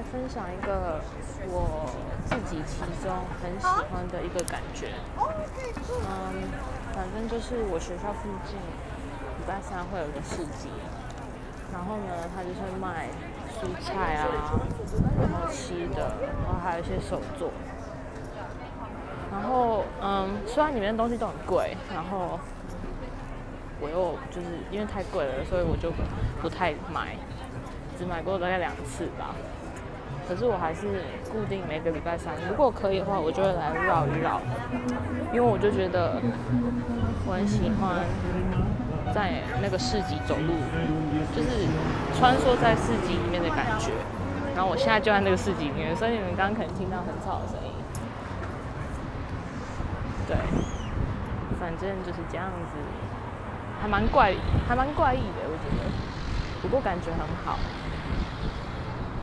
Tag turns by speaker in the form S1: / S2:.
S1: 来分享一个我自己其中很喜欢的一个感觉。嗯，反正就是我学校附近礼拜三会有一个市集，然后呢，他就是卖蔬菜啊，然后吃的，然后还有一些手作。然后，嗯，虽然里面的东西都很贵，然后我又就是因为太贵了，所以我就不太买。只买过大概两次吧，可是我还是固定每个礼拜三，如果可以的话，我就会来绕一绕，因为我就觉得我很喜欢在那个市集走路，就是穿梭在市集里面的感觉。然后我现在就在那个市集里面，所以你们刚刚可能听到很吵的声音。对，反正就是这样子，还蛮怪，还蛮怪异的，我觉得，不过感觉很好。